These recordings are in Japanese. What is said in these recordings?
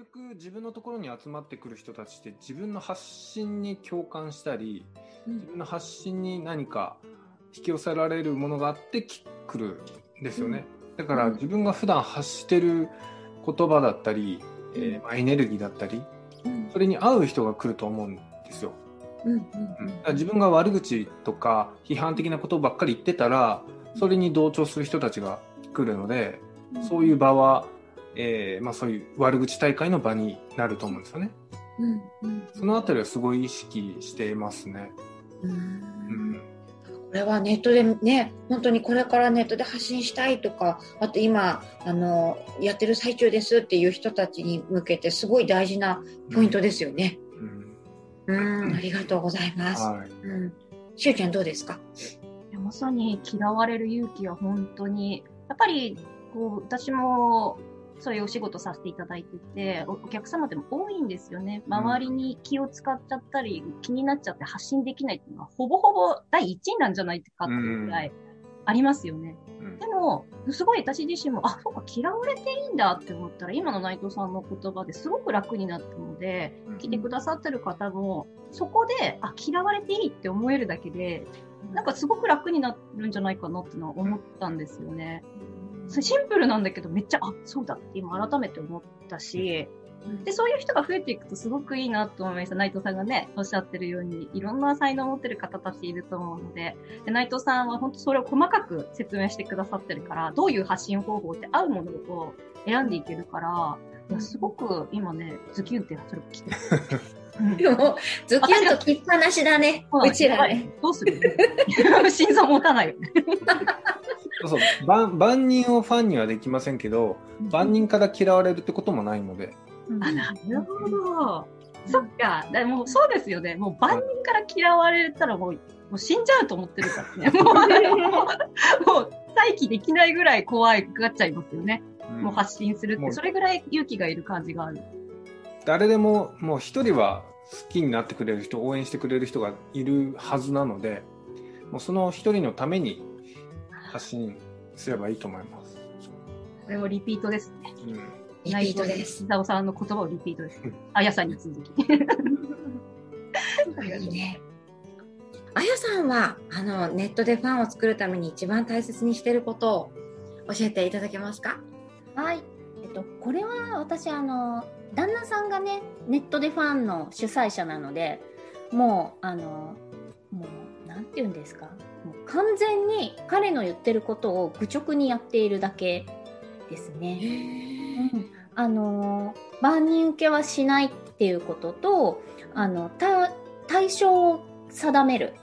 局自分のところに集まってくる人たちって自分の発信に共感したり、うん。自分の発信に何か引き寄せられるものがあってき来るんですよね。だからうん。自分が普段発してる言葉だったり、えーまあエネルギーだったり、うん。それに合う人が来ると思うんですよ。うんうんうん。自分が悪口とか批判的なことばっかり言ってたらそれに同調する人たちが来るのでうん。そういう場は、えーまあ、そういう悪口大会の場になると思うんですよね。うんうんそのあたりはすごい意識していますね。うんうんこれはネットでね、本当にこれからネットで発信したいとか、あと今、あの、やってる最中ですっていう人たちに向けてすごい大事なポイントですよね。うんうん、ありがとうございます。はいうん。しゅうちゃんどうですか？まさに嫌われる勇気は本当に、やっぱり、こう、私も、そういうお仕事させていただいてて、おお客様でも多いんですよね。周りに気を使っちゃったり、気になっちゃって発信できないっていうのは、ほぼほぼ第一位なんじゃないかっていうぐらいありますよね。うんでも、すごい私自身も、あ、そうか、嫌われていいんだって思ったら、今の内藤さんの言葉ですごく楽になったので、うん来てくださってる方も、そこで、あ、嫌われていいって思えるだけで、なんかすごく楽になるんじゃないかなってのは思ったんですよね。シンプルなんだけど、めっちゃ、あ、そうだって今改めて思ったし、で、そういう人が増えていくとすごくいいなと思いました。内藤さんがね、おっしゃってるように、いろんな才能を持ってる方たちいると思うので、で内藤さんは本当それを細かく説明してくださってるから、どういう発信方法って合うものを選んでいけるから、いや、すごく今ね、ズキュンってそれが来てる。うんでも、ズキュンときっぱなしだね。うちらね。。どうする？心臓持たないよね。そうそう万万人をファンにはできませんけど万人から嫌われるってこともないので、あ、なるほど。そっか。でもうそうですよね。もう万人から嫌われたらもう、もう死んじゃうと思ってるからね。もうね、もう、もう再起できないぐらい怖いがっちゃいますよね。うんもう発信するって、それぐらい勇気がいる感じがある。誰でももう一人は好きになってくれる人応援してくれる人がいるはずなのでもうその一人のために発信すればいいと思います。これもリピートですね。うんリピートです。伊沢さんの言葉をリピートですうん。あやさんに続き。いいね。あやさんは、あの、ネットでファンを作るために一番大切にしていることを教えていただけますか？はい。えっと、これは私、あの、旦那さんがね、ネットでファンの主催者なので、もう、あの、て言うんですか？もう完全に彼の言ってることを愚直にやっているだけですね。うんあの万人受けはしないっていうこととあのた対象を定める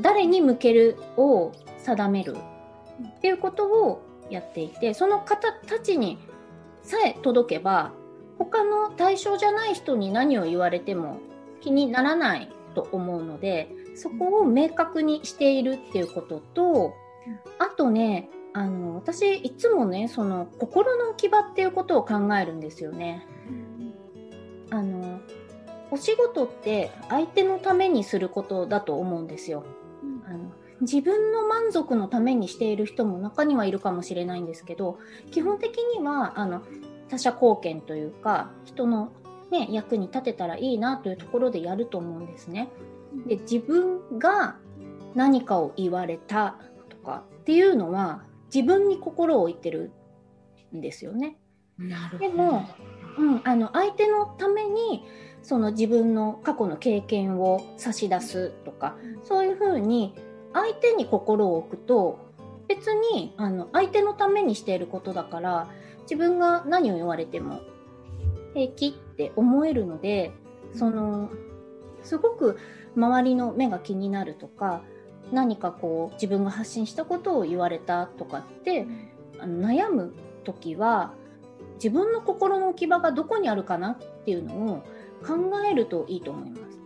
誰に向けるを定めるっていうことをやっていてその方たちにさえ届けば他の対象じゃない人に何を言われても気にならないと思うのでそこを明確にしているっていうこととあとねあの私いつもねその心の置き場っていうことを考えるんですよね。あのお仕事って相手のためにすることだと思うんですよ。あの自分の満足のためにしている人も中にはいるかもしれないんですけど基本的にはあの他者貢献というか人の、ね、役に立てたらいいなというところでやると思うんですね。で自分が何かを言われたとかっていうのは自分に心を置いてるんですよね。なるでも、うん、あの相手のためにその自分の過去の経験を差し出すとかそういうふうに相手に心を置くと別にあの相手のためにしていることだから自分が何を言われても平気って思えるのでそのすごく周りの目が気になるとか何かこう自分が発信したことを言われたとかってあの悩む時は自分の心の置き場がどこにあるかなっていうのを考えるといいと思います。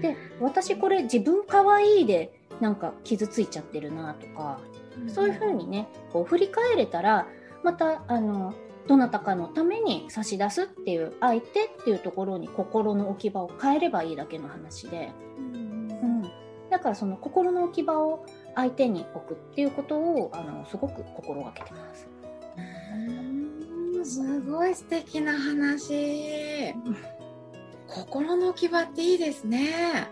で私これ自分可愛いでなんか傷ついちゃってるなとかそういうふうにねこう振り返れたらまたあのどなたかのために差し出すっていう相手っていうところに心の置き場を変えればいいだけの話で、うん、だからその心の置き場を相手に置くっていうことをあのすごく心がけてます。うんすごい素敵な話。心の置き場っていいですね。あ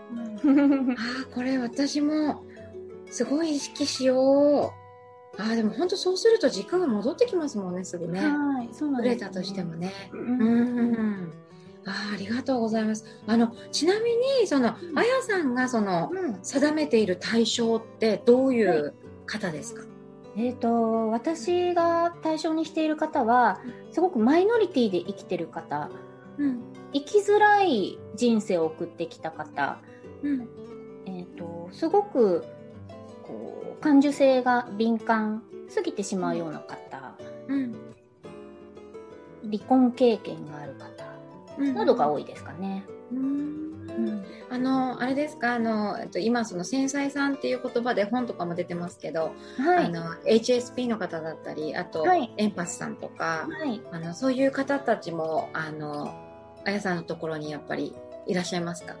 あ、これ私もすごい意識しよう。ああ、でも本当そうすると時間が戻ってきますもんね、すぐね。はい、そうなんです、触れたとしてもね。う。うんん。ああ、ありがとうございます。あの、ちなみに、その、あやさんがその、うん定めている対象ってどういう方ですか、えー、と私が対象にしている方はすごくマイノリティで生きてる方うん。生きづらい人生を送ってきた方、うん。えー、とすごく感受性が敏感すぎてしまうような方。うん。離婚経験がある方。うん。などが多いですかね。うん。うん。あの、あれですか、あの、えっと、今、その繊細さんっていう言葉で本とかも出てますけど、はい、あの、HSP の方だったり、あと、はい。エンパスさんとか、はい、あの、そういう方たちも、あの、あやさんのところにやっぱりいらっしゃいますか？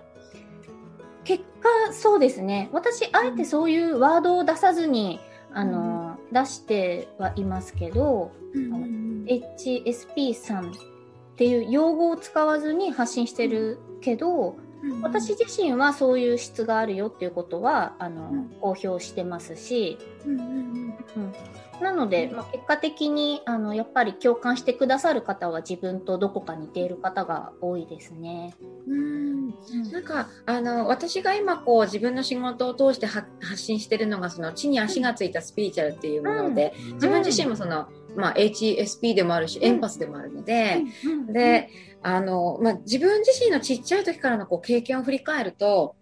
結果そうですね。私あえてそういうワードを出さずに、あの出してはいますけど、うん。HSP さんっていう用語を使わずに発信してるけど、私自身はそういう質があるよっていうことはあの、うん。公表してますし、うんうんなので、まあ、結果的にあのやっぱり共感してくださる方は自分とどこか似ている方が多いですね。うん。なんかあの私が今こう自分の仕事を通しては発信してるのがその地に足がついたスピリチュアルっていうもので、自分自身もその、まあ、HSP でもあるし、うん。エンパスでもあるので、うん。で、あの、まあ、自分自身のちっちゃい時からのこう経験を振り返ると、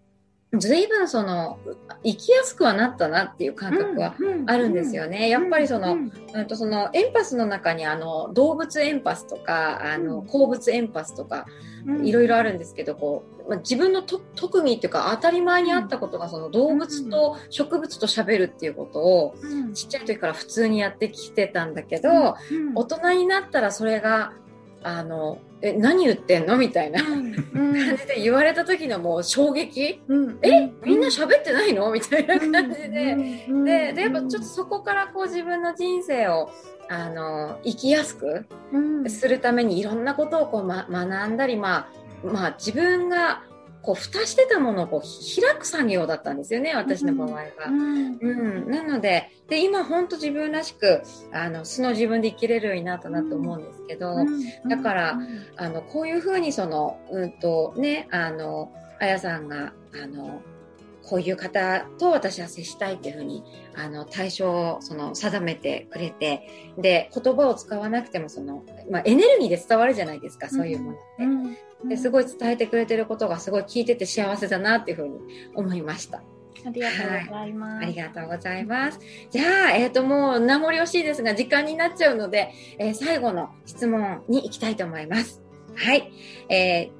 随分その、生きやすくはなったなっていう感覚はあるんですよね。やっぱりその、うん。うんとそのエンパスの中にあの動物エンパスとかあのうん。鉱物エンパスとかうん。いろいろあるんですけどこうまあ自分のと特技っていうか当たり前にあったことがその動物と植物と喋るっていうことをうん。ちっちゃい時から普通にやってきてたんだけどうん。大人になったらそれがあのえ何言ってんの？みたいな。うん。感じで言われた時のもう衝撃？うん。え？みんな喋ってないの？みたいな感じで。うん。で、で、やっぱちょっとそこからこう自分の人生を、あの、生きやすくうん。するためにいろんなことをこう、ま、学んだり、まあ、まあ自分がこう蓋してたものをこうひ開く作業だったんですよね、私の場合は。うんうん、なので、で、今本当自分らしく、あの、素の自分で生きれるようになったなと思うんですけど、だからあの、こういうふうにその、うんと、ね、あの、あやさんが、あの、こういう方と私は接したいっていうふうに、あの、対象を、その、定めてくれて、で、言葉を使わなくても、その、まあ、エネルギーで伝わるじゃないですか、そういうものって。うんですごい伝えてくれてることがすごい聞いてて幸せだなっていうふうに思いました。ありがとうございます。ありがとうございます。じゃあ、えっ、と、もう名残惜しいですが、時間になっちゃうので、えー最後の質問に行きたいと思います。はい。えー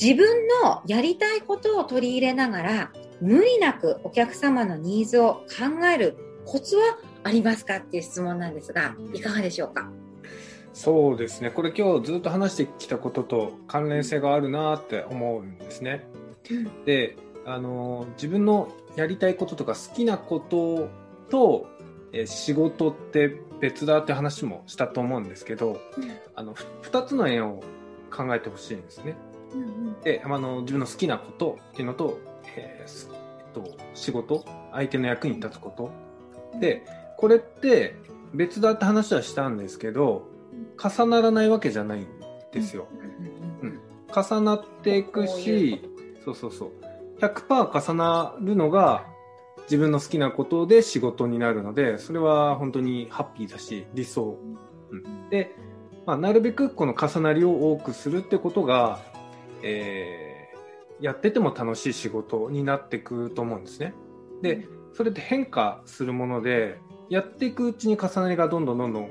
自分のやりたいことを取り入れながら、無理なくお客様のニーズを考えるコツはありますかっていう質問なんですが、いかがでしょうか？そうですね。これ今日ずっと話してきたことと関連性があるなって思うんですね。であの自分のやりたいこととか好きなことと、えー仕事って別だって話もしたと思うんですけど、あのふ2つの円を考えてほしいんですね。であの自分の好きなことっていうのと,、えーすえっと仕事相手の役に立つこと。でこれって別だって話はしたんですけど重ならないわけじゃないんですよ。重なっていくしそうそうそう。100%重なるのが自分の好きなことで仕事になるのでそれは本当にハッピーだし理想、うん、で、まあ、なるべくこの重なりを多くするってことが、えーやってても楽しい仕事になっていくと思うんですね。でそれって変化するものでやっていくうちに重なりがどんどんどんどん、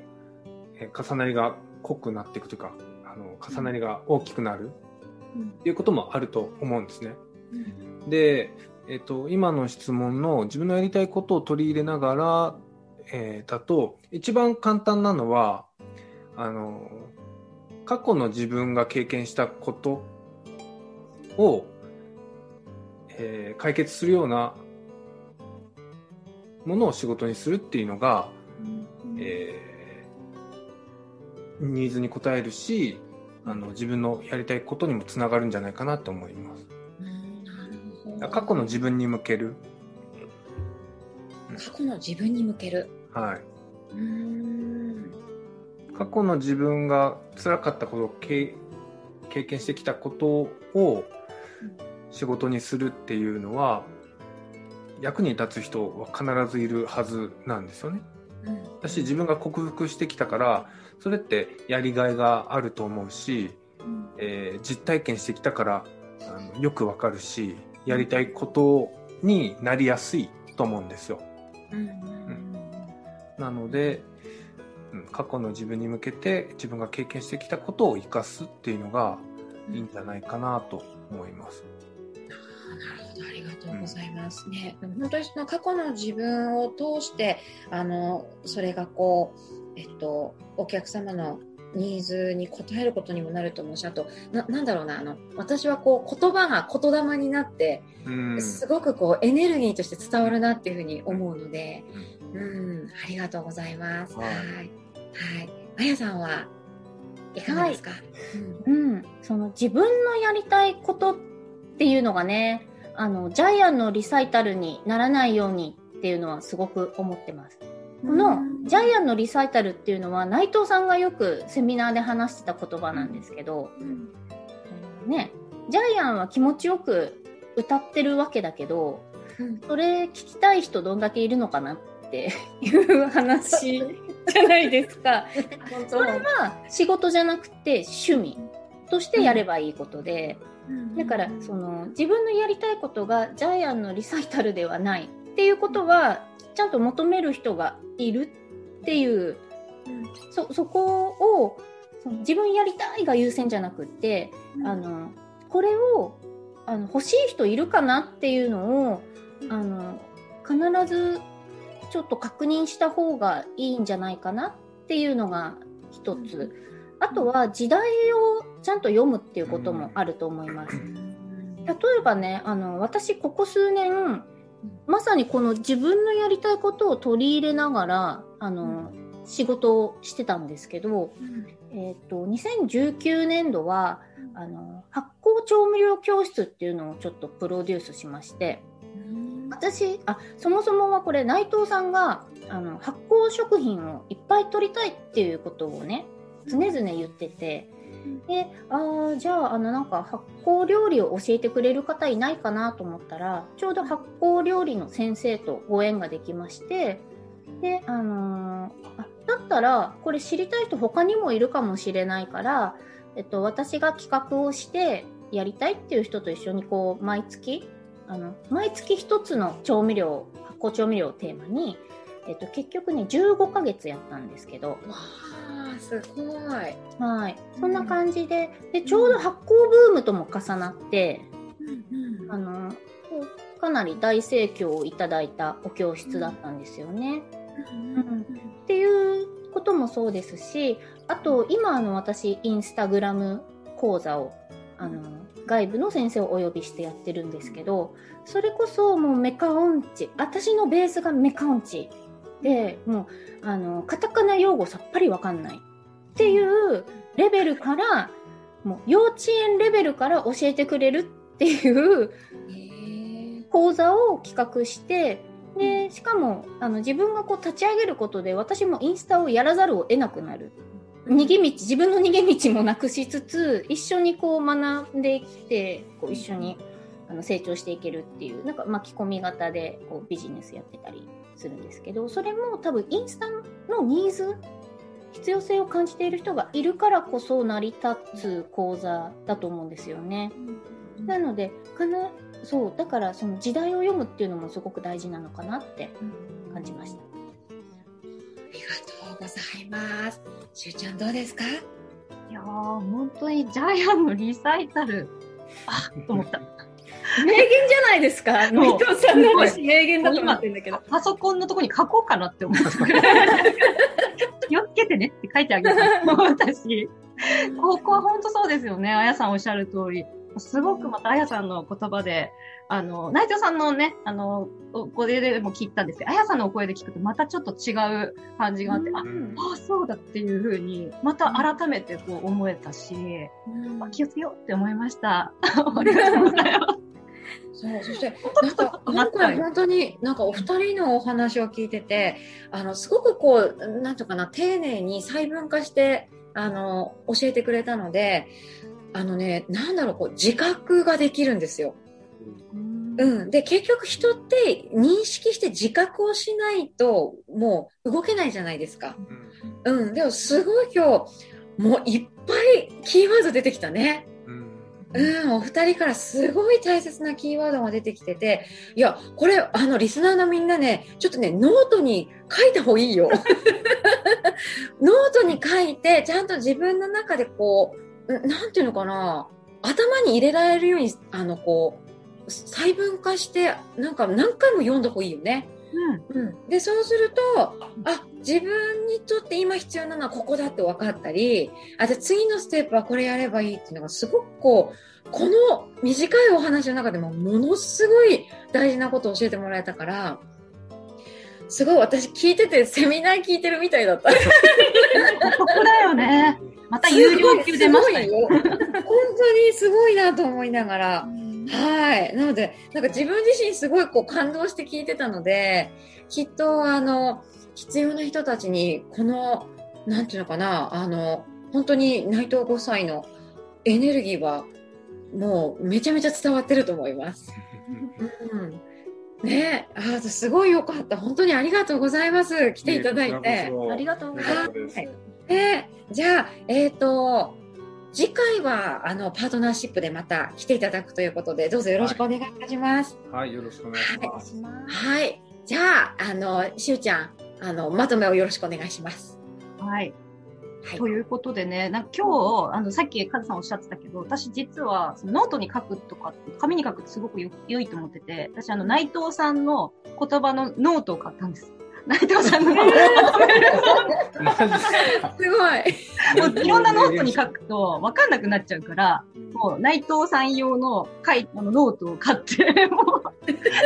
えー重なりが濃くなっていくというかあの重なりが大きくなる。っていうこともあると思うんですね。で、えっと今の質問の自分のやりたいことを取り入れながら、えーだと一番簡単なのはあの過去の自分が経験したことを、えー解決するようなものを仕事にするっていうのが、えーニーズに応えるし、あの、自分のやりたいことにもつながるんじゃないかなと思います。過去の自分に向ける。過去の自分に向ける。はい。過去の自分が辛かったことを経経験してきたことを仕事にするっていうのは役に立つ人は必ずいるはずなんですよね。うん私自分が克服してきたからそれってやりがいがあると思うし、うんえー実体験してきたからあのよくわかるしやりたいことになりやすいと思うんですよ。うんうんなので、うん過去の自分に向けて自分が経験してきたことを生かすっていうのがいいんじゃないかなと思います。あーなるほど、ありがとうございます。ね、でも本当にその過去の自分を通して、あの、それがこう、えっと、お客様のニーズに応えることにもなると思うし、あと、ななんだろうな、あの、私はこう、言葉が言霊になって、うんすごくこう、エネルギーとして伝わるなっていうふうに思うので、うん、ありがとうございます。は。はいいはい。あやさんはいかがですか、うん、その自分のやりたいことっていうのがね、あの、ジャイアンのリサイタルにならないようにっていうのはすごく思ってます。このジャイアンのリサイタルっていうのは内藤さんがよくセミナーで話してた言葉なんですけど、うん。ね、ジャイアンは気持ちよく歌ってるわけだけど、うん。それ聞きたい人どんだけいるのかなって いう話 じゃないですか。それは仕事じゃなくて趣味としてやればいいことで、だからその自分のやりたいことがジャイアンのリサイタルではないっていうことはちゃんと求める人がいるっていうそそこをその自分やりたいが優先じゃなくって、あのこれをあの欲しい人いるかなっていうのをあの必ずちょっと確認した方がいいんじゃないかなっていうのが一つ。あとは時代をちゃんと読むっていうこともあると思います。例えばね、あの、私ここ数年、まさにこの自分のやりたいことを取り入れながら、あの、仕事をしてたんですけど、えっ、と、2019年度は、あの、発酵調味料教室っていうのをちょっとプロデュースしまして、私、あ、そもそもはこれ内藤さんが、あの、発酵食品をいっぱい取りたいっていうことをね、常々言ってて、で、あ、じゃあ、あの、なんか発酵料理を教えてくれる方いないかなと思ったら、ちょうど発酵料理の先生とご縁ができまして、で、あのーあ、だったら、これ知りたい人他にもいるかもしれないから、えっと、私が企画をして、やりたいっていう人と一緒にこう、毎月、あの、毎月一つの調味料、発酵調味料をテーマに、えっと、結局ね、15ヶ月やったんですけど、あ、すごい。はい。そんな感じで、で、ちょうど発酵ブームとも重なって、あの、かなり大盛況をいただいたお教室だったんですよね。っていうこともそうですし、あと、今、あの、私、インスタグラム講座を、あの、外部の先生をお呼びしてやってるんですけど、それこそもうメカ音痴、私のベースがメカ音痴で、もう、あの、カタカナ用語さっぱりわかんないっていうレベルから、もう幼稚園レベルから教えてくれるっていう講座を企画して、で、しかも、あの、自分がこう立ち上げることで、私もインスタをやらざるを得なくなる。逃げ道、自分の逃げ道もなくしつつ、一緒にこう学んできて、こう一緒にあの成長していけるっていう、なんか巻き込み型でこうビジネスやってたりするんですけど、それも多分インスタのニーズ、必要性を感じている人がいるからこそ成り立つ講座だと思うんですよね。なので、かな、そう、だからその時代を読むっていうのもすごく大事なのかなって感じました。ありがとうございます。しゅうちゃんどうですか？いやー、本当にジャイアンのリサイタル、あと思った。名言じゃないですか。そう内藤さんの話名言だと思ってんだけど。パソコンのとこに書こうかなって思った。気をつけてねって書いてあげた。私。ここは本当そうですよね。あやさんおっしゃる通り。すごくまたあやさんの言葉で、あの、内藤さんのね、あの、お声でも聞いたんですけど、あやさんのお声で聞くとまたちょっと違う感じがあって、あ、うんあそうだっていうふうに、また改めてこう思えたし、あ気をつけようって思いました。ありがとうございます。そう、そして、なんか、今回本当になんかお二人のお話を聞いてて、あの、すごくこう、なんとかな、丁寧に細分化して、あの、教えてくれたので、あのね、なんだろう、こう、自覚ができるんですよ。うん。で、結局人って認識して自覚をしないと、もう動けないじゃないですか。うんうん。でも、すごい今日、もういっぱいキーワード出てきたね。うんうん、お二人からすごい大切なキーワードが出てきてて、いや、これ、あの、リスナーのみんなね、ちょっとね、ノートに書いた方がいいよ。ノートに書いて、ちゃんと自分の中でこう、んなんていうのかな、頭に入れられるように、あの、こう、細分化して、なんか何回も読んだ方がいいよね。うん。うん、でそうするとあ自分にとって今必要なのはここだって分かったりあじゃあ次のステップはこれやればいいっていうのがすごくこうこの短いお話の中でもものすごい大事なことを教えてもらえたからすごい私聞いててセミナー聞いてるみたいだった。ここだよね。また有料級出ましたよ本当にすごいなと思いながら。はい。なので、なんか自分自身すごいこう感動して聞いてたので、きっとあの、必要な人たちに、この、なんていうのかな、あの、本当に内藤5歳のエネルギーは、もうめちゃめちゃ伝わってると思います。うん。ねえ、あーすごいよかった。本当にありがとうございます。来ていただいて。ありがとうございます。はいねえじゃあ、えっ、と、次回は、あの、パートナーシップでまた来ていただくということで、どうぞよろしくお願いいたします。はい、よろしくお願いします。します。はい。じゃあ、あの、しゅうちゃん、あの、まとめをよろしくお願いします。はい。はいと。いうことでね、なんか今日、あの、さっきカズさんおっしゃってたけど、私実は、そのノートに書くとか紙に書くってすごくよ良いと思ってて、私あの、内藤さんの言葉のノートを買ったんです。内藤さんの。すごい。い。ろんなノートに書くと分かんなくなっちゃうから、もう内藤さん用の書い。のノートを買って、もう、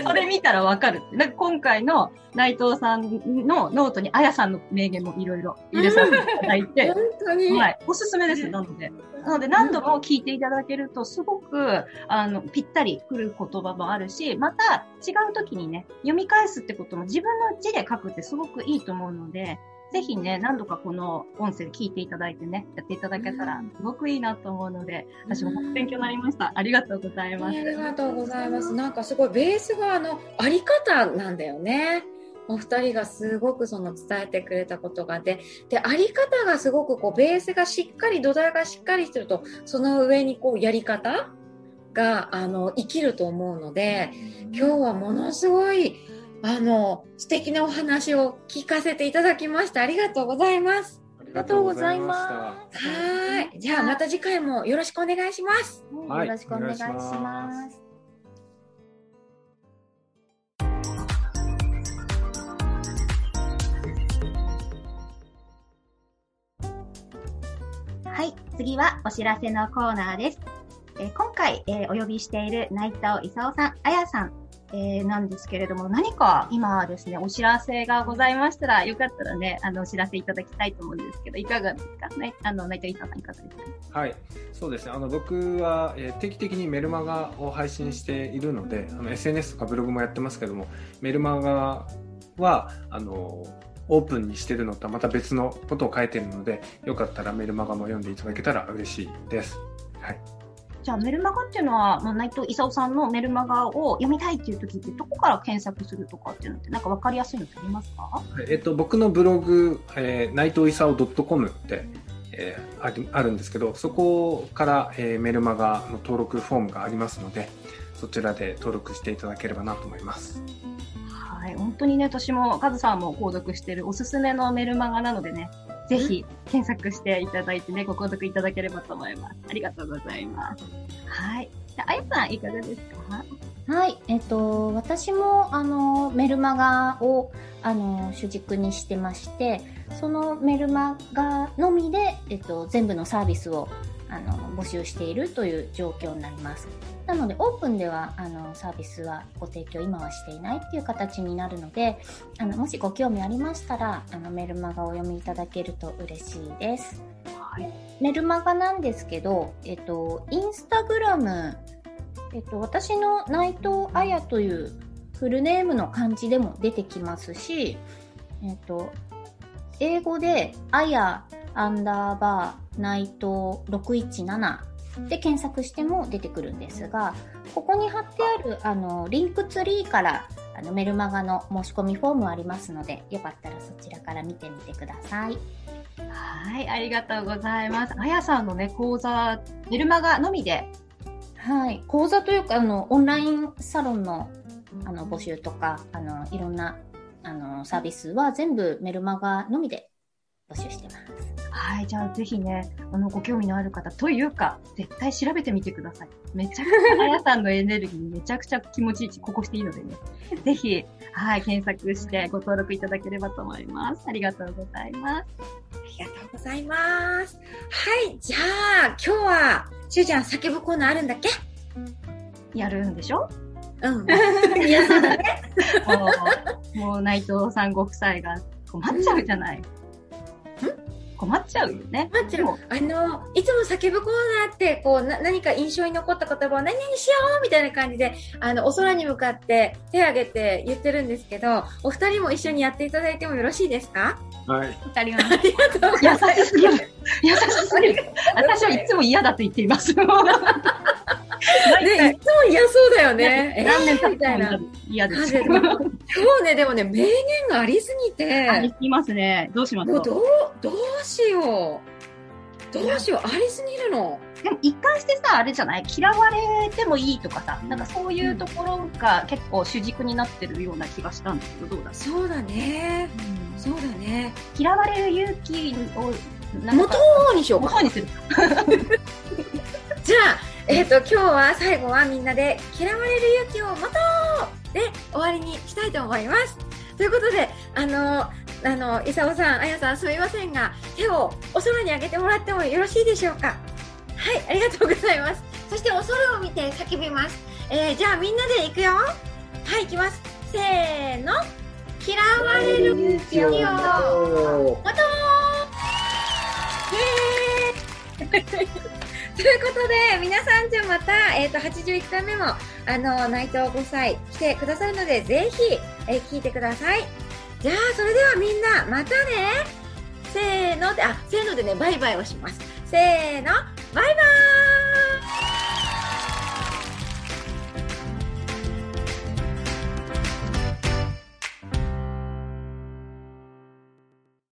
それ見たら分かる。なんか今回の内藤さんのノートにあやさんの名言もい。ろい。ろ入れさせてい。ただい。て、本当に。はい。おすすめです、なので。なので、何度も聞いていただけると、すごく、あの、ぴったり来る言葉もあるし、また、違う時にね、読み返すってことも自分の字で書くってすごくいいと思うので、ぜひね、何度かこの音声で聞いていただいてね、やっていただけたら、すごくいいなと思うので、私も本当勉強になりました。ありがとうございます。ありがとうございます。なんかすごいベースがあのあり方なんだよね。お二人がすごくその伝えてくれたことがで、であり方がすごくこうベースがしっかり土台がしっかりしてると、その上にこうやり方があの生きると思うので、今日はものすごいあの素敵なお話を聞かせていただきました。ありがとうございます。ありがとうございます。はい。じゃあまた次回もよろしくお願いします。はいよろしくお願いし。ますはい、次はお知らせのコーナーです。えー今回、えーお呼びしている内藤勲さん、あやさん、えーなんですけれども、何か今ですね、お知らせがございましたら、よかったらね、あの、お知らせいただきたいと思うんですけど、いかがですかね？あの、内藤勲さんいかがですか？はい、そうですね。あの僕は、えー定期的にメルマガを配信しているので、あの SNS とかブログもやってますけども、メルマガはあのオープンにしてるのとはまた別のことを書いてるので、よかったらメルマガも読んでいただけたら嬉しいです。はい。じゃあ、メルマガっていうのは、まあ、内藤勲さんのメルマガを読みたいっていう時って、どこから検索するとかっていうのって、なんかわかりやすいのってありますか？えっと、僕のブログ、えー、内藤勲 .com って、えーあるんですけど、そこから、えーメルマガの登録フォームがありますので、そちらで登録していただければなと思います。はい、本当にね、私も、カズさんも購読してるおすすめのメルマガなのでね、ぜひ検索していただいてね、ご購読いただければと思います。ありがとうございます。はい。じゃあ、あやさんいかがですか？はい、えっと、私も、あの、メルマガを、あの、主軸にしてまして、そのメルマガのみで、えっと、全部のサービスを、あの募集しているという状況になります。なのでオープンではあのサービスはご提供今はしていないっていう形になるのであのもしご興味ありましたらあのメルマガをお読みいただけると嬉しいです。はい。メルマガなんですけど、えっと、インスタグラム、えっと、私の内藤彩というフルネームの漢字でも出てきますし、えっと、英語で、あやアンダーバー内藤617で検索しても出てくるんですが、ここに貼ってある、あの、リンクツリーから、あの、メルマガの申し込みフォームありますので、よかったらそちらから見てみてください。はい、ありがとうございます。あやさんのね、講座、メルマガのみで、はい。講座というか、あの、オンラインサロンの、あの、募集とか、あの、いろんな、あの、サービスは全部メルマガのみで募集してます。はい、じゃあぜひね、あの、ご興味のある方というか、絶対調べてみてください。めちゃくちゃ、あやさんのエネルギーめちゃくちゃ気持ちいいし、ここしていいのでね。ぜひ、はい、検索してご登録いただければと思います。ありがとうございます。ありがとうございます。はい、じゃあ、今日は、しゅうちゃん叫ぶコーナーあるんだっけ？やるんでしょ？うん。いや、そうだね。もう、もう内藤さんご夫妻が困っちゃうじゃない。困っちゃうよね。待ってる。あの、いつも叫ぶコーナーって、こう、な、何か印象に残った言葉を何々しようみたいな感じで、あの、お空に向かって手を挙げて言ってるんですけど、お二人も一緒にやっていただいてもよろしいですか？はい。わかりました。ありがとうございます。優しすぎる。優しすぎる。私はいつも嫌だと言っています。ね、いつも嫌そうだよね。えー何年経っみたいなても嫌です。今日ね、でもね、名言がありすぎて、ありますね。どうしましょう。もうどう、どうしよう。どうしよう、ありすぎるの。でも一貫してさ、あれじゃない？嫌われてもいいとかさ、なんかそういうところが結構主軸になってるような気がしたんだけど、どうだそうだね。そうだね。嫌われる勇気を、元か、にしようか。元にする。じゃあ、えっ、と、今日は最後はみんなで嫌われる勇気を持とうで終わりにしたいと思います。ということで、あの、あの、伊沢さん、あやさん、すみませんが、手をお空に上げてもらってもよろしいでしょうか？はい、ありがとうございます。そしてお空を見て叫びます。えー、じゃあみんなで行くよ。はい、行きます。せーの。嫌われる勇気を持とうイエーイということで、皆さんじゃまた、えっ、と、81回目も、あの、内藤ご夫妻来てくださるので、ぜひ、えー聞いてください。じゃあ、それではみんな、またねせーので、あ、せーのでね、バイバイをします。せーの、バイバーイ